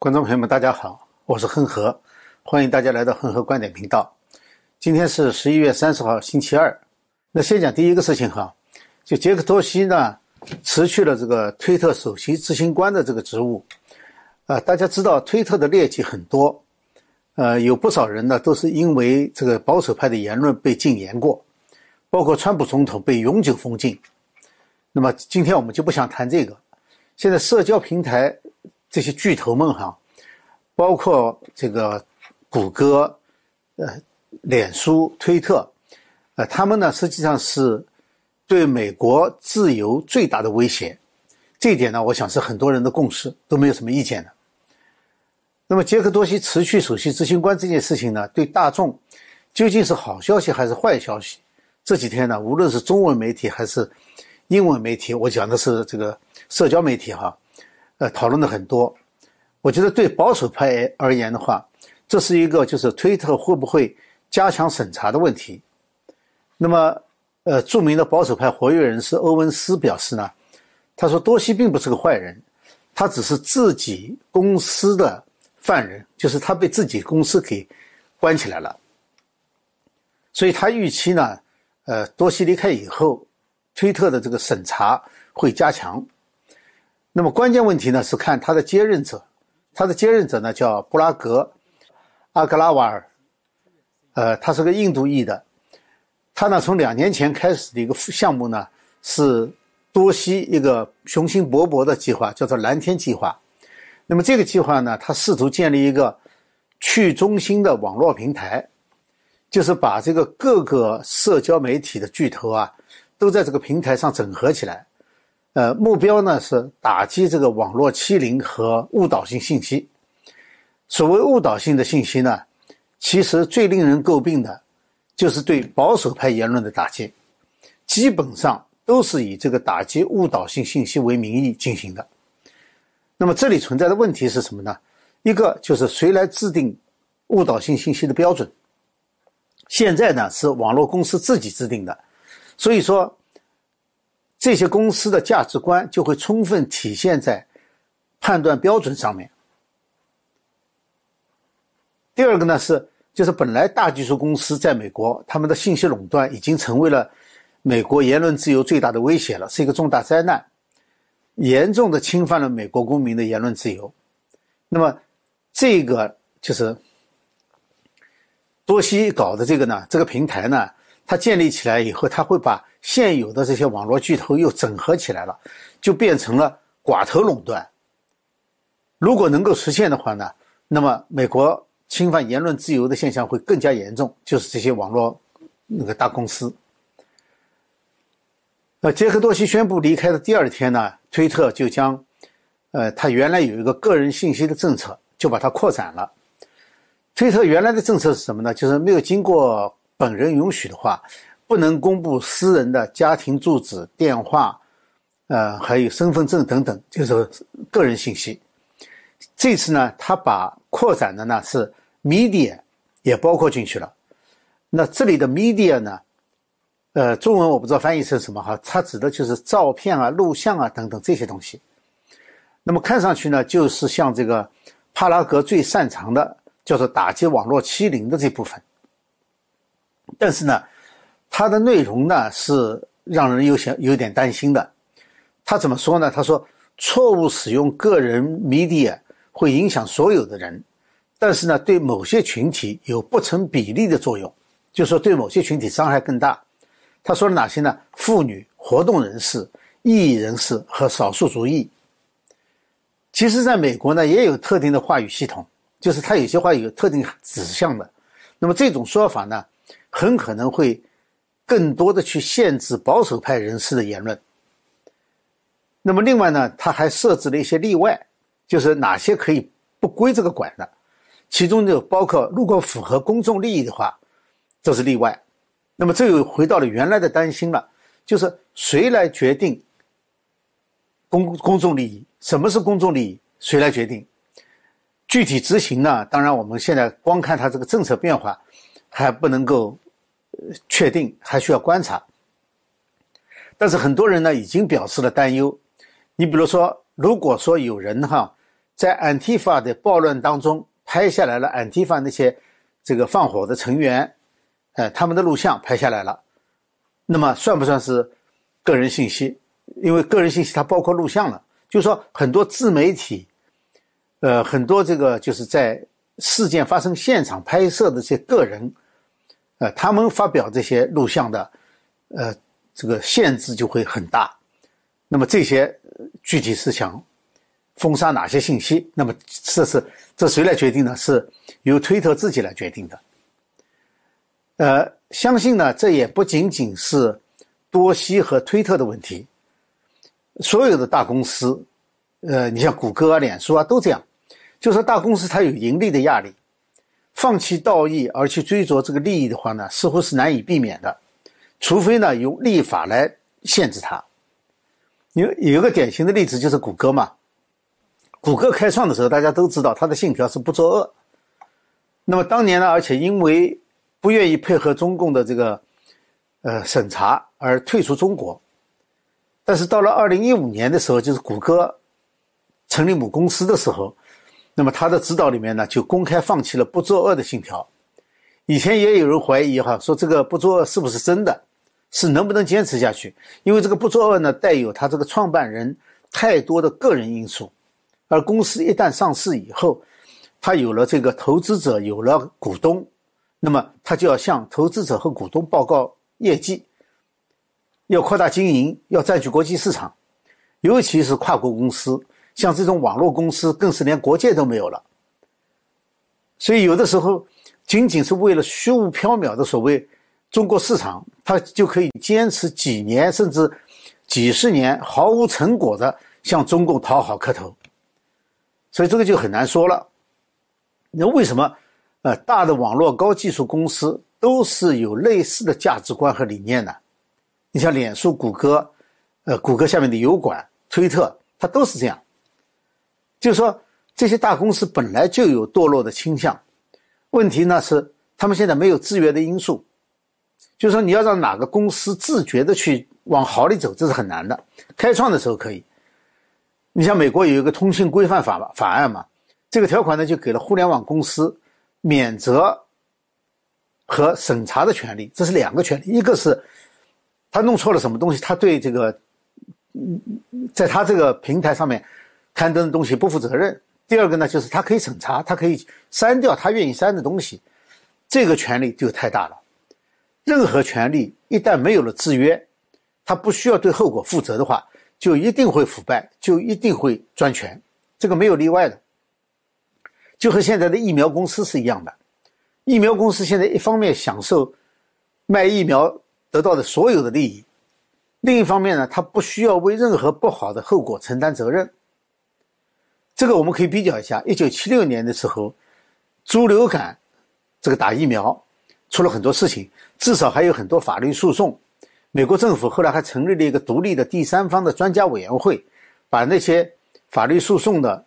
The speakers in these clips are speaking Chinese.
观众朋友们，大家好，我是恒河，欢迎大家来到恒河观点频道。今天是十一月三十号，星期二。那先讲第一个事情哈，就杰克多西呢辞去了这个推特首席执行官的这个职务。啊，大家知道推特的劣迹很多，呃，有不少人呢都是因为这个保守派的言论被禁言过，包括川普总统被永久封禁。那么今天我们就不想谈这个。现在社交平台。这些巨头们哈，包括这个谷歌、呃、脸书、推特，呃，他们呢实际上是对美国自由最大的威胁。这一点呢，我想是很多人的共识，都没有什么意见的。那么，杰克多西辞去首席执行官这件事情呢，对大众究竟是好消息还是坏消息？这几天呢，无论是中文媒体还是英文媒体，我讲的是这个社交媒体哈。呃，讨论的很多，我觉得对保守派而言的话，这是一个就是推特会不会加强审查的问题。那么，呃，著名的保守派活跃人士欧文斯表示呢，他说多西并不是个坏人，他只是自己公司的犯人，就是他被自己公司给关起来了。所以他预期呢，呃，多西离开以后，推特的这个审查会加强。那么关键问题呢是看他的接任者，他的接任者呢叫布拉格·阿格拉瓦尔，呃，他是个印度裔的，他呢从两年前开始的一个项目呢是多西一个雄心勃勃的计划，叫做蓝天计划。那么这个计划呢，他试图建立一个去中心的网络平台，就是把这个各个社交媒体的巨头啊都在这个平台上整合起来。呃，目标呢是打击这个网络欺凌和误导性信息。所谓误导性的信息呢，其实最令人诟病的，就是对保守派言论的打击，基本上都是以这个打击误导性信息为名义进行的。那么这里存在的问题是什么呢？一个就是谁来制定误导性信息的标准？现在呢是网络公司自己制定的，所以说。这些公司的价值观就会充分体现在判断标准上面。第二个呢是，就是本来大技术公司在美国，他们的信息垄断已经成为了美国言论自由最大的威胁了，是一个重大灾难，严重的侵犯了美国公民的言论自由。那么，这个就是多西搞的这个呢，这个平台呢，它建立起来以后，它会把。现有的这些网络巨头又整合起来了，就变成了寡头垄断。如果能够实现的话呢，那么美国侵犯言论自由的现象会更加严重，就是这些网络那个大公司。那杰克多西宣布离开的第二天呢，推特就将，呃，他原来有一个个人信息的政策，就把它扩展了。推特原来的政策是什么呢？就是没有经过本人允许的话。不能公布私人的家庭住址、电话，呃，还有身份证等等，就是个人信息。这次呢，他把扩展的呢是 media 也包括进去了。那这里的 media 呢，呃，中文我不知道翻译成什么哈，它指的就是照片啊、录像啊等等这些东西。那么看上去呢，就是像这个帕拉格最擅长的，叫做打击网络欺凌的这部分。但是呢。它的内容呢是让人有些有点担心的。他怎么说呢？他说，错误使用个人 media 会影响所有的人，但是呢，对某些群体有不成比例的作用，就说对某些群体伤害更大。他说了哪些呢？妇女、活动人士、异议人士和少数族裔。其实，在美国呢，也有特定的话语系统，就是他有些话有特定指向的。那么这种说法呢，很可能会。更多的去限制保守派人士的言论。那么另外呢，他还设置了一些例外，就是哪些可以不归这个管的，其中就包括如果符合公众利益的话，这是例外。那么这又回到了原来的担心了，就是谁来决定公公众利益？什么是公众利益？谁来决定？具体执行呢？当然我们现在光看他这个政策变化，还不能够。确定还需要观察，但是很多人呢已经表示了担忧。你比如说，如果说有人哈在 Antifa 的暴乱当中拍下来了 Antifa 那些这个放火的成员，呃，他们的录像拍下来了，那么算不算是个人信息？因为个人信息它包括录像了，就是说很多自媒体，呃，很多这个就是在事件发生现场拍摄的这些个人，呃，他们发表这些录像的，呃，这个限制就会很大。那么这些具体是想封杀哪些信息？那么这是这谁来决定呢？是由推特自己来决定的。呃，相信呢，这也不仅仅是多西和推特的问题。所有的大公司，呃，你像谷歌啊、脸书啊，都这样。就说大公司它有盈利的压力，放弃道义而去追逐这个利益的话呢，似乎是难以避免的。除非呢，用立法来限制它。有有一个典型的例子就是谷歌嘛，谷歌开创的时候，大家都知道它的信条是不作恶。那么当年呢，而且因为不愿意配合中共的这个呃审查而退出中国。但是到了二零一五年的时候，就是谷歌成立母公司的时候，那么他的指导里面呢，就公开放弃了不作恶的信条。以前也有人怀疑哈，说这个不作恶是不是真的？是能不能坚持下去？因为这个不作恶呢，带有他这个创办人太多的个人因素，而公司一旦上市以后，他有了这个投资者，有了股东，那么他就要向投资者和股东报告业绩，要扩大经营，要占据国际市场，尤其是跨国公司，像这种网络公司，更是连国界都没有了。所以有的时候，仅仅是为了虚无缥缈的所谓。中国市场，它就可以坚持几年甚至几十年毫无成果的向中共讨好磕头，所以这个就很难说了。那为什么呃大的网络高技术公司都是有类似的价值观和理念呢？你像脸书、谷歌，呃，谷歌下面的油管、推特，它都是这样。就是说，这些大公司本来就有堕落的倾向，问题呢是他们现在没有制约的因素。就是说，你要让哪个公司自觉的去往好里走，这是很难的。开创的时候可以，你像美国有一个通信规范法法案嘛，这个条款呢就给了互联网公司免责和审查的权利，这是两个权利。一个是他弄错了什么东西，他对这个嗯在他这个平台上面刊登的东西不负责任；第二个呢，就是他可以审查，他可以删掉他愿意删的东西，这个权利就太大了。任何权利一旦没有了制约，他不需要对后果负责的话，就一定会腐败，就一定会专权，这个没有例外的。就和现在的疫苗公司是一样的，疫苗公司现在一方面享受卖疫苗得到的所有的利益，另一方面呢，他不需要为任何不好的后果承担责任。这个我们可以比较一下，一九七六年的时候，猪流感这个打疫苗出了很多事情。至少还有很多法律诉讼，美国政府后来还成立了一个独立的第三方的专家委员会，把那些法律诉讼的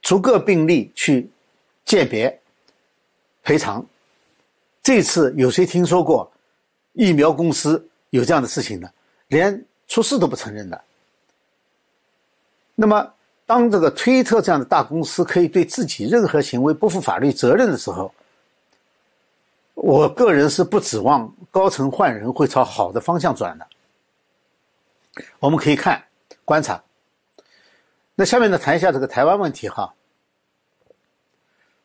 逐个病例去鉴别、赔偿。这次有谁听说过疫苗公司有这样的事情呢？连出事都不承认的。那么，当这个推特这样的大公司可以对自己任何行为不负法律责任的时候，我个人是不指望高层换人会朝好的方向转的。我们可以看观察。那下面呢，谈一下这个台湾问题哈。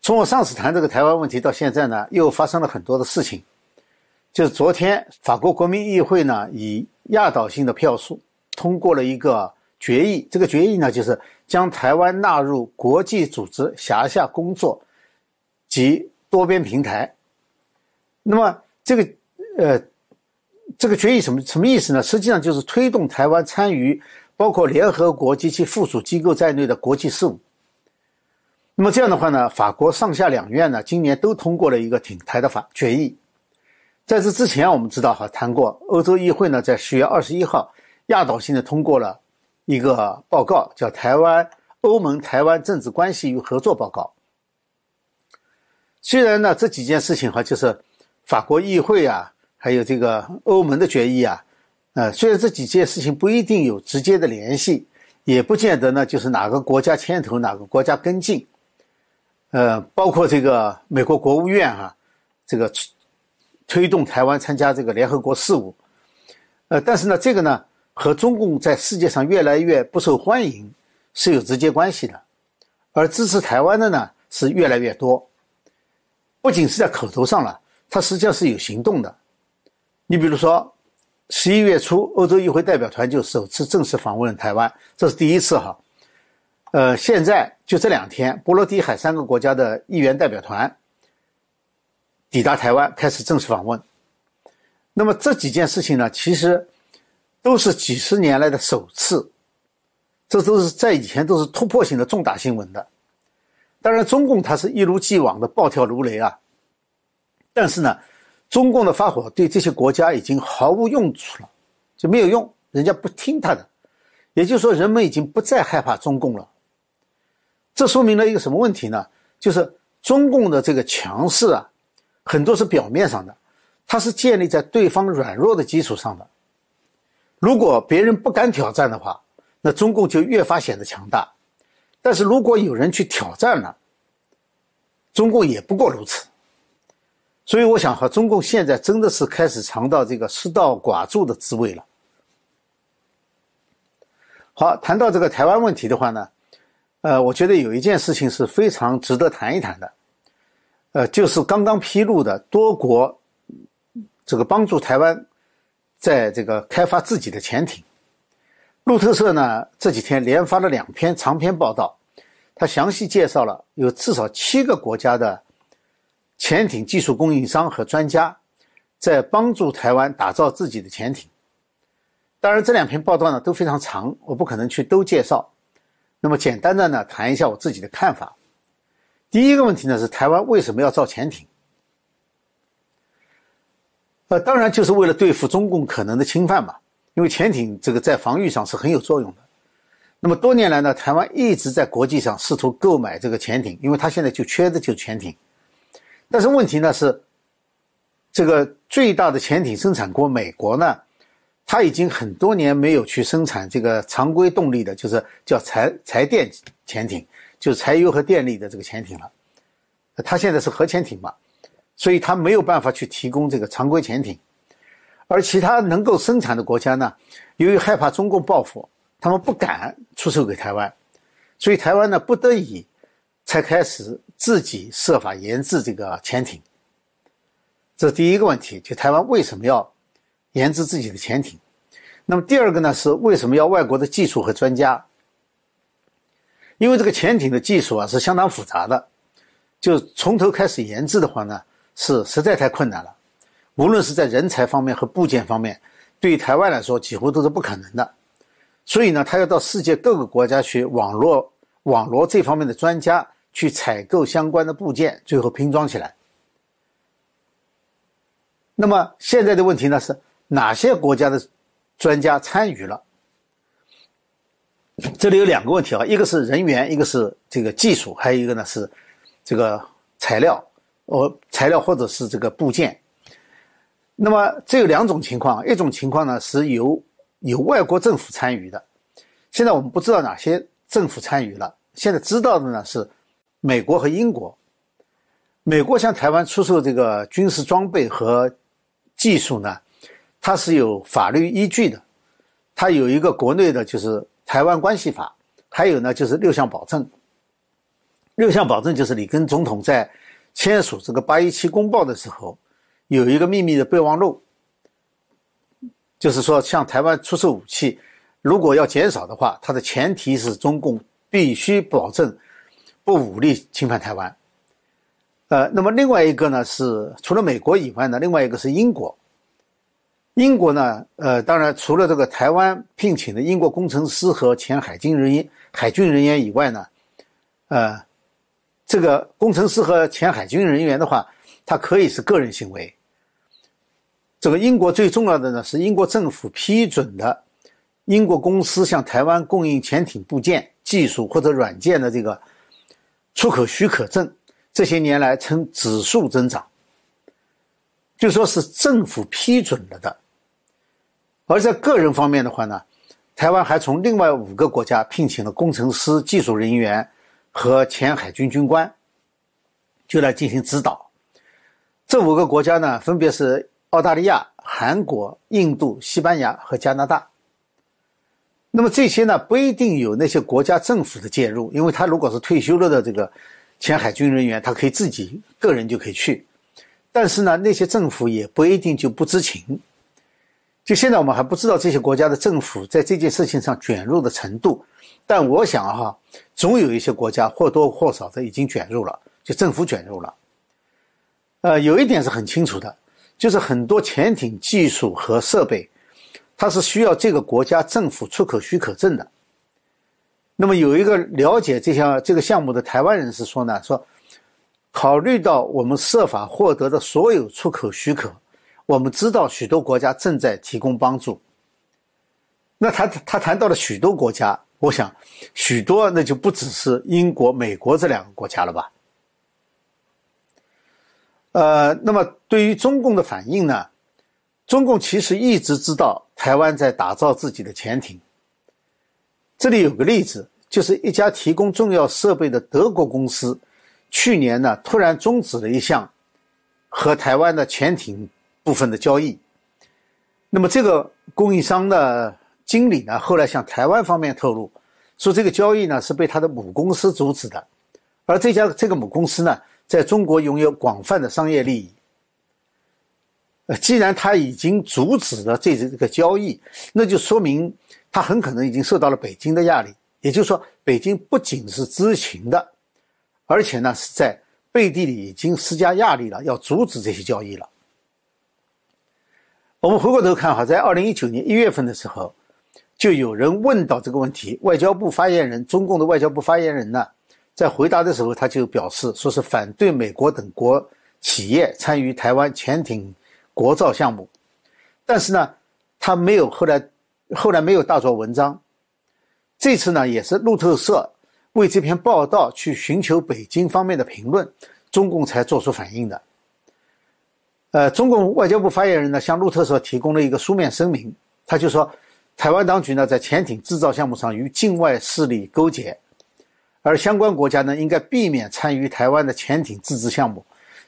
从我上次谈这个台湾问题到现在呢，又发生了很多的事情。就是昨天，法国国民议会呢以压倒性的票数通过了一个决议。这个决议呢，就是将台湾纳入国际组织辖下工作及多边平台。那么这个，呃，这个决议什么什么意思呢？实际上就是推动台湾参与包括联合国及其附属机构在内的国际事务。那么这样的话呢，法国上下两院呢今年都通过了一个挺台的法决议。在这之前，我们知道哈谈过，欧洲议会呢在十月二十一号压倒性的通过了一个报告，叫《台湾欧盟台湾政治关系与合作报告》。虽然呢这几件事情哈就是。法国议会啊，还有这个欧盟的决议啊，呃，虽然这几件事情不一定有直接的联系，也不见得呢就是哪个国家牵头，哪个国家跟进。呃，包括这个美国国务院啊，这个推动台湾参加这个联合国事务。呃，但是呢，这个呢和中共在世界上越来越不受欢迎是有直接关系的，而支持台湾的呢是越来越多。不仅是在口头上了，它实际上是有行动的。你比如说，十一月初，欧洲议会代表团就首次正式访问了台湾，这是第一次哈。呃，现在就这两天，波罗的海三个国家的议员代表团抵达台湾，开始正式访问。那么这几件事情呢，其实都是几十年来的首次，这都是在以前都是突破性的重大新闻的。当然，中共它是一如既往的暴跳如雷啊。但是呢，中共的发火对这些国家已经毫无用处了，就没有用，人家不听他的。也就是说，人们已经不再害怕中共了。这说明了一个什么问题呢？就是中共的这个强势啊，很多是表面上的，它是建立在对方软弱的基础上的。如果别人不敢挑战的话，那中共就越发显得强大。但是如果有人去挑战了，中共也不过如此。所以我想，和中共现在真的是开始尝到这个失道寡助的滋味了。好，谈到这个台湾问题的话呢，呃，我觉得有一件事情是非常值得谈一谈的，呃，就是刚刚披露的多国这个帮助台湾在这个开发自己的潜艇。路透社呢这几天连发了两篇长篇报道，它详细介绍了有至少七个国家的潜艇技术供应商和专家在帮助台湾打造自己的潜艇。当然，这两篇报道呢都非常长，我不可能去都介绍。那么简单的呢谈一下我自己的看法。第一个问题呢是台湾为什么要造潜艇？呃，当然就是为了对付中共可能的侵犯嘛。因为潜艇这个在防御上是很有作用的，那么多年来呢，台湾一直在国际上试图购买这个潜艇，因为它现在就缺的就是潜艇。但是问题呢是，这个最大的潜艇生产国美国呢，它已经很多年没有去生产这个常规动力的，就是叫柴柴电潜艇，就是柴油和电力的这个潜艇了。它现在是核潜艇嘛，所以它没有办法去提供这个常规潜艇。而其他能够生产的国家呢，由于害怕中共报复，他们不敢出售给台湾，所以台湾呢不得已才开始自己设法研制这个潜艇。这是第一个问题，就台湾为什么要研制自己的潜艇？那么第二个呢是为什么要外国的技术和专家？因为这个潜艇的技术啊是相当复杂的，就从头开始研制的话呢是实在太困难了。无论是在人才方面和部件方面，对于台湾来说几乎都是不可能的。所以呢，他要到世界各个国家去网络网络这方面的专家，去采购相关的部件，最后拼装起来。那么现在的问题呢是哪些国家的专家参与了？这里有两个问题啊，一个是人员，一个是这个技术，还有一个呢是这个材料，哦，材料或者是这个部件。那么这有两种情况，一种情况呢是由有外国政府参与的，现在我们不知道哪些政府参与了，现在知道的呢是美国和英国。美国向台湾出售这个军事装备和技术呢，它是有法律依据的，它有一个国内的就是《台湾关系法》，还有呢就是六项保证。六项保证就是里根总统在签署这个八一七公报的时候。有一个秘密的备忘录，就是说，向台湾出售武器，如果要减少的话，它的前提是中共必须保证不武力侵犯台湾。呃，那么另外一个呢是除了美国以外呢，另外一个是英国。英国呢，呃，当然除了这个台湾聘请的英国工程师和前海军人员、海军人员以外呢，呃，这个工程师和前海军人员的话，他可以是个人行为。这个英国最重要的呢，是英国政府批准的英国公司向台湾供应潜艇部件、技术或者软件的这个出口许可证，这些年来呈指数增长，就说是政府批准了的。而在个人方面的话呢，台湾还从另外五个国家聘请了工程师、技术人员和前海军军官，就来进行指导。这五个国家呢，分别是澳大利亚、韩国、印度、西班牙和加拿大。那么这些呢，不一定有那些国家政府的介入，因为他如果是退休了的这个前海军人员，他可以自己个人就可以去。但是呢，那些政府也不一定就不知情。就现在我们还不知道这些国家的政府在这件事情上卷入的程度，但我想哈，总有一些国家或多或少的已经卷入了，就政府卷入了。呃，有一点是很清楚的，就是很多潜艇技术和设备，它是需要这个国家政府出口许可证的。那么有一个了解这项这个项目的台湾人士说呢，说考虑到我们设法获得的所有出口许可，我们知道许多国家正在提供帮助。那他他谈到了许多国家，我想许多那就不只是英国、美国这两个国家了吧。呃，那么对于中共的反应呢？中共其实一直知道台湾在打造自己的潜艇。这里有个例子，就是一家提供重要设备的德国公司，去年呢突然终止了一项和台湾的潜艇部分的交易。那么这个供应商呢经理呢，后来向台湾方面透露，说这个交易呢是被他的母公司阻止的，而这家这个母公司呢。在中国拥有广泛的商业利益。呃，既然他已经阻止了这这个交易，那就说明他很可能已经受到了北京的压力。也就是说，北京不仅是知情的，而且呢是在背地里已经施加压力了，要阻止这些交易了。我们回过头看哈，在二零一九年一月份的时候，就有人问到这个问题，外交部发言人，中共的外交部发言人呢？在回答的时候，他就表示说是反对美国等国企业参与台湾潜艇国造项目，但是呢，他没有后来后来没有大做文章。这次呢，也是路透社为这篇报道去寻求北京方面的评论，中共才做出反应的。呃，中共外交部发言人呢向路透社提供了一个书面声明，他就说，台湾当局呢在潜艇制造项目上与境外势力勾结。而相关国家呢，应该避免参与台湾的潜艇自制项目，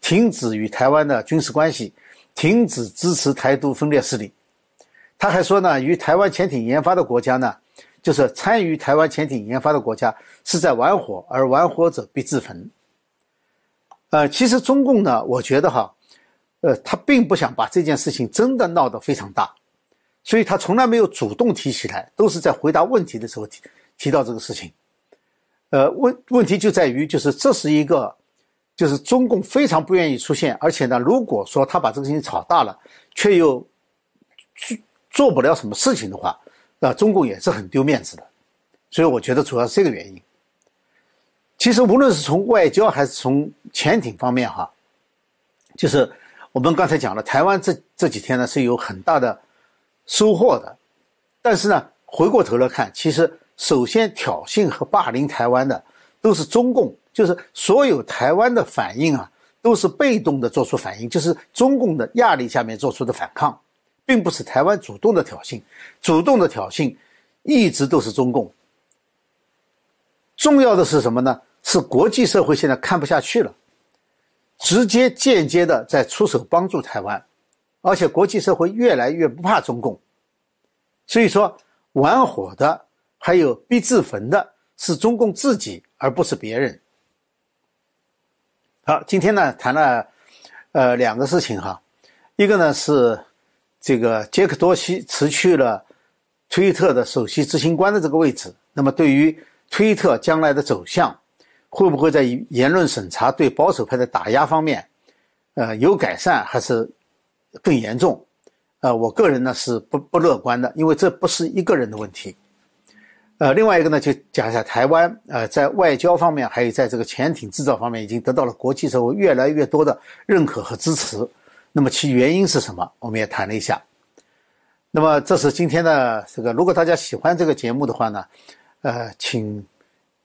停止与台湾的军事关系，停止支持台独分裂势力。他还说呢，与台湾潜艇研发的国家呢，就是参与台湾潜艇研发的国家是在玩火，而玩火者必自焚。呃，其实中共呢，我觉得哈，呃，他并不想把这件事情真的闹得非常大，所以他从来没有主动提起来，都是在回答问题的时候提提到这个事情。呃，问问题就在于，就是这是一个，就是中共非常不愿意出现，而且呢，如果说他把这个事情炒大了，却又做做不了什么事情的话，那中共也是很丢面子的。所以我觉得主要是这个原因。其实无论是从外交还是从潜艇方面哈，就是我们刚才讲了，台湾这这几天呢是有很大的收获的，但是呢，回过头来看，其实。首先挑衅和霸凌台湾的都是中共，就是所有台湾的反应啊，都是被动的做出反应，就是中共的压力下面做出的反抗，并不是台湾主动的挑衅，主动的挑衅一直都是中共。重要的是什么呢？是国际社会现在看不下去了，直接间接的在出手帮助台湾，而且国际社会越来越不怕中共，所以说玩火的。还有必自焚的是中共自己，而不是别人。好，今天呢谈了呃两个事情哈，一个呢是这个杰克多西辞去了推特的首席执行官的这个位置，那么对于推特将来的走向，会不会在言论审查对保守派的打压方面，呃有改善还是更严重？呃，我个人呢是不不乐观的，因为这不是一个人的问题。呃，另外一个呢，就讲一下台湾，呃，在外交方面，还有在这个潜艇制造方面，已经得到了国际社会越来越多的认可和支持。那么其原因是什么？我们也谈了一下。那么这是今天的这个，如果大家喜欢这个节目的话呢，呃，请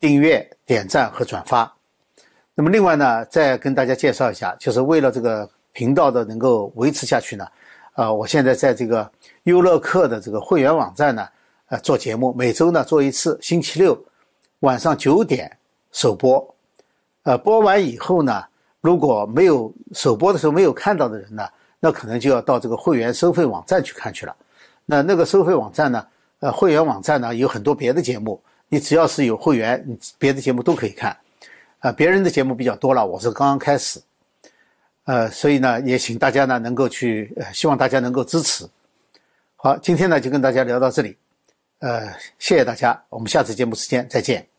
订阅、点赞和转发。那么另外呢，再跟大家介绍一下，就是为了这个频道的能够维持下去呢，呃，我现在在这个优乐客的这个会员网站呢。呃做节目，每周呢做一次，星期六晚上九点首播。呃，播完以后呢，如果没有首播的时候没有看到的人呢，那可能就要到这个会员收费网站去看去了。那那个收费网站呢，呃，会员网站呢有很多别的节目，你只要是有会员，你别的节目都可以看。啊，别人的节目比较多了，我是刚刚开始。呃，所以呢，也请大家呢能够去，希望大家能够支持。好，今天呢就跟大家聊到这里，呃，谢谢大家，我们下次节目时间再见。